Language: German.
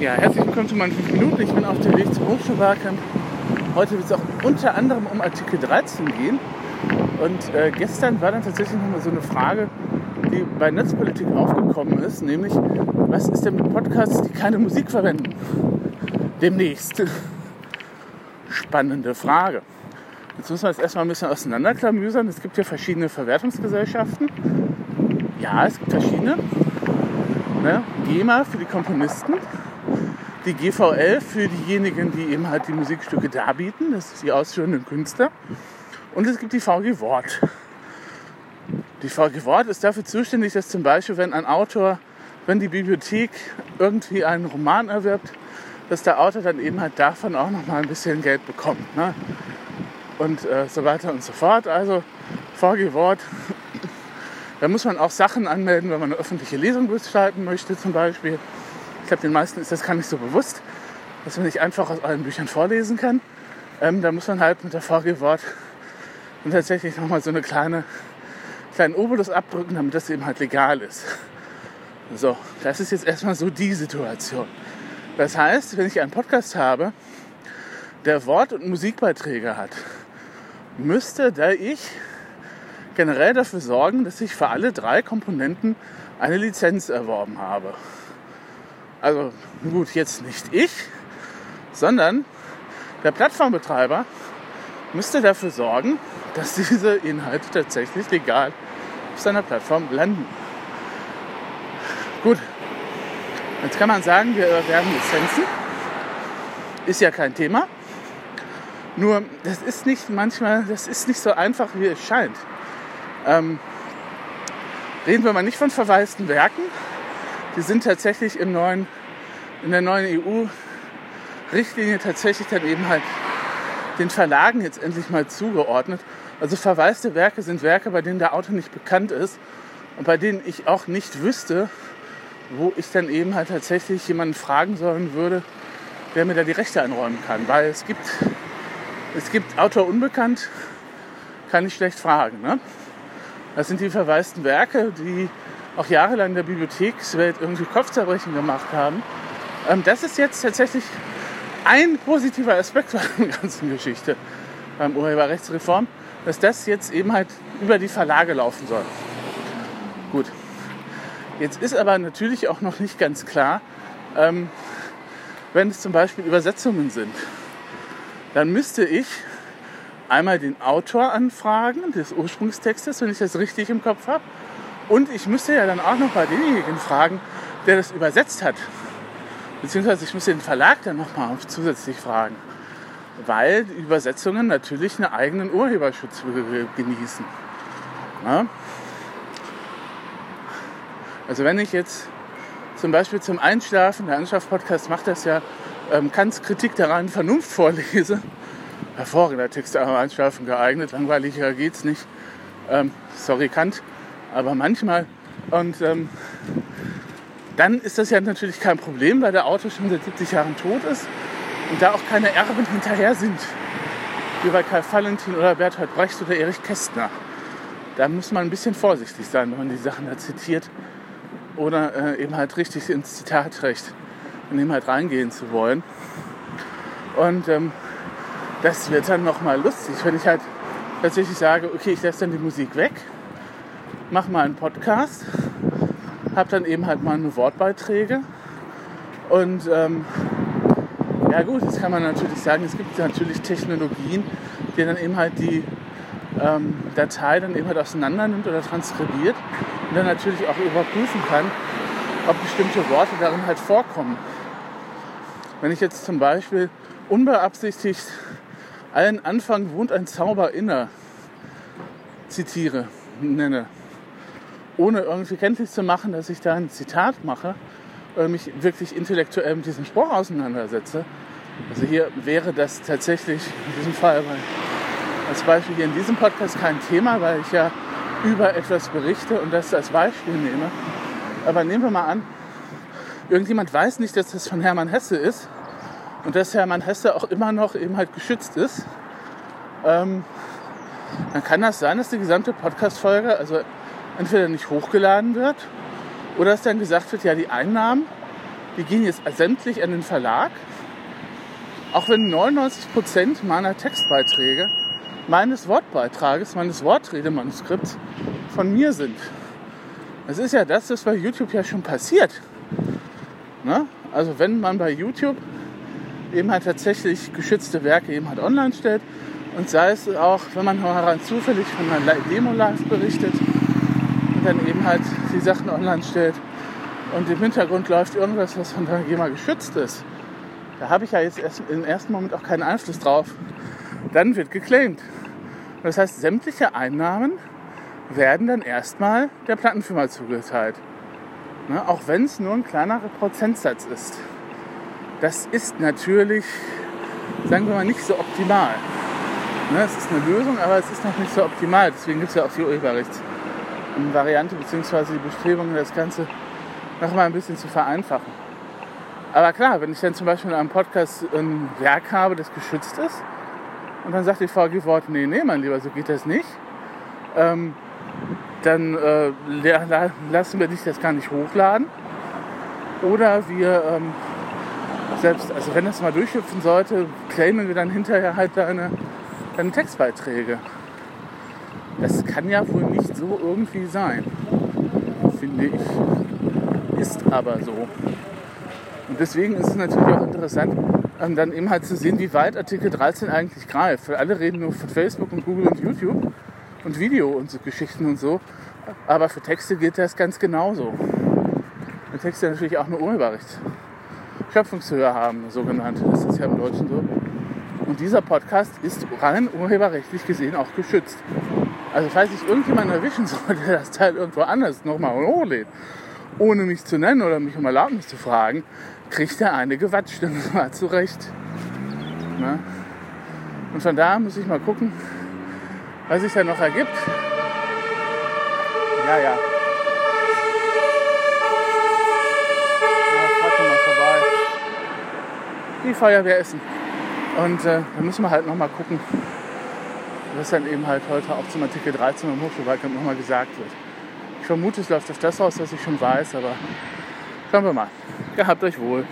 Ja, herzlich willkommen zu meinen 5 Minuten. Ich bin auf dem Weg zum Hochschulwahlkampf. Heute wird es auch unter anderem um Artikel 13 gehen. Und äh, gestern war dann tatsächlich nochmal so eine Frage, die bei Netzpolitik aufgekommen ist, nämlich, was ist denn mit Podcasts, die keine Musik verwenden? Demnächst. Spannende Frage. Jetzt müssen wir das erstmal ein bisschen auseinanderklamüsern. Es gibt ja verschiedene Verwertungsgesellschaften. Ja, es gibt verschiedene. Ne? GEMA für die Komponisten, die GVL für diejenigen, die eben halt die Musikstücke darbieten, das ist die ausführenden Künstler. Und es gibt die VG Wort. Die VG Wort ist dafür zuständig, dass zum Beispiel, wenn ein Autor, wenn die Bibliothek irgendwie einen Roman erwirbt, dass der Autor dann eben halt davon auch noch mal ein bisschen Geld bekommt. Ne? Und äh, so weiter und so fort. Also VG Wort da muss man auch Sachen anmelden, wenn man eine öffentliche Lesung gestalten möchte zum Beispiel. Ich glaube, den meisten ist das gar nicht so bewusst, dass man nicht einfach aus allen Büchern vorlesen kann. Ähm, da muss man halt mit der VG-Wort und tatsächlich nochmal so eine kleine, kleinen Obolus abdrücken, damit das eben halt legal ist. So, das ist jetzt erstmal so die Situation. Das heißt, wenn ich einen Podcast habe, der Wort- und Musikbeiträge hat, müsste da ich generell dafür sorgen, dass ich für alle drei Komponenten eine Lizenz erworben habe. Also gut, jetzt nicht ich, sondern der Plattformbetreiber müsste dafür sorgen, dass diese Inhalte tatsächlich legal auf seiner Plattform landen. Gut, jetzt kann man sagen, wir erwerben Lizenzen. Ist ja kein Thema. Nur, das ist nicht manchmal, das ist nicht so einfach, wie es scheint. Ähm, reden wir mal nicht von verwaisten Werken. Die sind tatsächlich im neuen, in der neuen EU-Richtlinie tatsächlich dann eben halt den Verlagen jetzt endlich mal zugeordnet. Also verwaiste Werke sind Werke, bei denen der Autor nicht bekannt ist und bei denen ich auch nicht wüsste, wo ich dann eben halt tatsächlich jemanden fragen sollen würde, der mir da die Rechte einräumen kann. Weil es gibt, es gibt Autor unbekannt, kann ich schlecht fragen. Ne? Das sind die verwaisten Werke, die auch jahrelang in der Bibliothekswelt irgendwie Kopfzerbrechen gemacht haben. Ähm, das ist jetzt tatsächlich ein positiver Aspekt bei der ganzen Geschichte beim Urheberrechtsreform, dass das jetzt eben halt über die Verlage laufen soll. Gut. Jetzt ist aber natürlich auch noch nicht ganz klar, ähm, wenn es zum Beispiel Übersetzungen sind, dann müsste ich einmal den Autor anfragen des Ursprungstextes, wenn ich das richtig im Kopf habe. Und ich müsste ja dann auch noch bei demjenigen fragen, der das übersetzt hat. Beziehungsweise ich müsste den Verlag dann nochmal zusätzlich fragen. Weil die Übersetzungen natürlich einen eigenen Urheberschutz genießen. Ja? Also wenn ich jetzt zum Beispiel zum Einschlafen, der Einschlaf-Podcast macht das ja, ähm, Kants Kritik reinen Vernunft vorlese, hervorragender Text am Einschlafen geeignet. Langweiliger geht's nicht. Ähm, sorry, Kant. Aber manchmal. Und ähm, dann ist das ja natürlich kein Problem, weil der Autor schon seit 70 Jahren tot ist und da auch keine Erben hinterher sind. Wie bei Karl Valentin oder Bertolt Brecht oder Erich Kästner. Da muss man ein bisschen vorsichtig sein, wenn man die Sachen da zitiert. Oder äh, eben halt richtig ins Zitatrecht in dem halt reingehen zu wollen. Und ähm, das wird dann nochmal lustig, wenn ich halt tatsächlich sage, okay, ich lasse dann die Musik weg, mache mal einen Podcast, habe dann eben halt meine Wortbeiträge und ähm, ja gut, jetzt kann man natürlich sagen, es gibt natürlich Technologien, die dann eben halt die ähm, Datei dann eben halt auseinander nimmt oder transkribiert und dann natürlich auch überprüfen kann, ob bestimmte Worte darin halt vorkommen. Wenn ich jetzt zum Beispiel unbeabsichtigt allen Anfang wohnt ein Zauber inne, zitiere, nenne, ohne irgendwie kenntlich zu machen, dass ich da ein Zitat mache oder mich wirklich intellektuell mit diesem Spruch auseinandersetze. Also hier wäre das tatsächlich in diesem Fall als Beispiel hier in diesem Podcast kein Thema, weil ich ja über etwas berichte und das als Beispiel nehme. Aber nehmen wir mal an, irgendjemand weiß nicht, dass das von Hermann Hesse ist und dass Hermann Hesse auch immer noch eben halt geschützt ist, ähm, dann kann das sein, dass die gesamte Podcast-Folge also entweder nicht hochgeladen wird oder dass dann gesagt wird, ja, die Einnahmen die gehen jetzt sämtlich an den Verlag. Auch wenn 99% meiner Textbeiträge, meines Wortbeitrages, meines Wortredemanuskripts von mir sind. Das ist ja das, was bei YouTube ja schon passiert. Ne? Also wenn man bei YouTube eben halt tatsächlich geschützte Werke eben halt online stellt und sei es auch, wenn man heran zufällig von einer Demo live berichtet dann eben halt die Sachen online stellt und im Hintergrund läuft irgendwas, was von der GEMA geschützt ist. Da habe ich ja jetzt erst im ersten Moment auch keinen Einfluss drauf. Dann wird geclaimed. Das heißt, sämtliche Einnahmen werden dann erstmal der Plattenfirma zugeteilt. Ne? Auch wenn es nur ein kleinerer Prozentsatz ist. Das ist natürlich, sagen wir mal, nicht so optimal. Ne? Es ist eine Lösung, aber es ist noch nicht so optimal. Deswegen gibt es ja auch die Urheberrechtsvariante bzw. die Bestrebungen, das Ganze noch mal ein bisschen zu vereinfachen. Aber klar, wenn ich dann zum Beispiel in einem Podcast ein Werk habe, das geschützt ist, und dann sagt die VG Wort, nee, nee, mein Lieber, so geht das nicht, ähm, dann äh, lassen wir dich das gar nicht hochladen. Oder wir ähm, selbst, also wenn das mal durchhüpfen sollte, claimen wir dann hinterher halt deine, deine Textbeiträge. Das kann ja wohl nicht so irgendwie sein, finde ich. Ist aber so. Und deswegen ist es natürlich auch interessant, ähm, dann eben halt zu sehen, wie weit Artikel 13 eigentlich greift. Weil alle reden nur von Facebook und Google und YouTube und Video und so Geschichten und so. Aber für Texte gilt das ganz genauso. Wenn Texte natürlich auch eine Urheberrecht. Schöpfungshöhe haben, sogenannte. Das ist ja im Deutschen so. Und dieser Podcast ist rein urheberrechtlich gesehen auch geschützt. Also falls ich irgendjemanden erwischen sollte, das Teil irgendwo anders nochmal hochlädt, ohne mich zu nennen oder mich um Erlaubnis zu fragen, kriegt er eine und zwar zurecht. Na? Und von da muss ich mal gucken, was sich da noch ergibt. Ja, ja. mal. Die Feuerwehr essen. Und äh, da müssen wir halt noch mal gucken, was dann eben halt heute auch zum Artikel 13 im Hochschulwahlkampf nochmal gesagt wird. Ich vermute, es läuft auf das aus, was ich schon weiß, aber schauen wir mal. Gehabt euch wohl.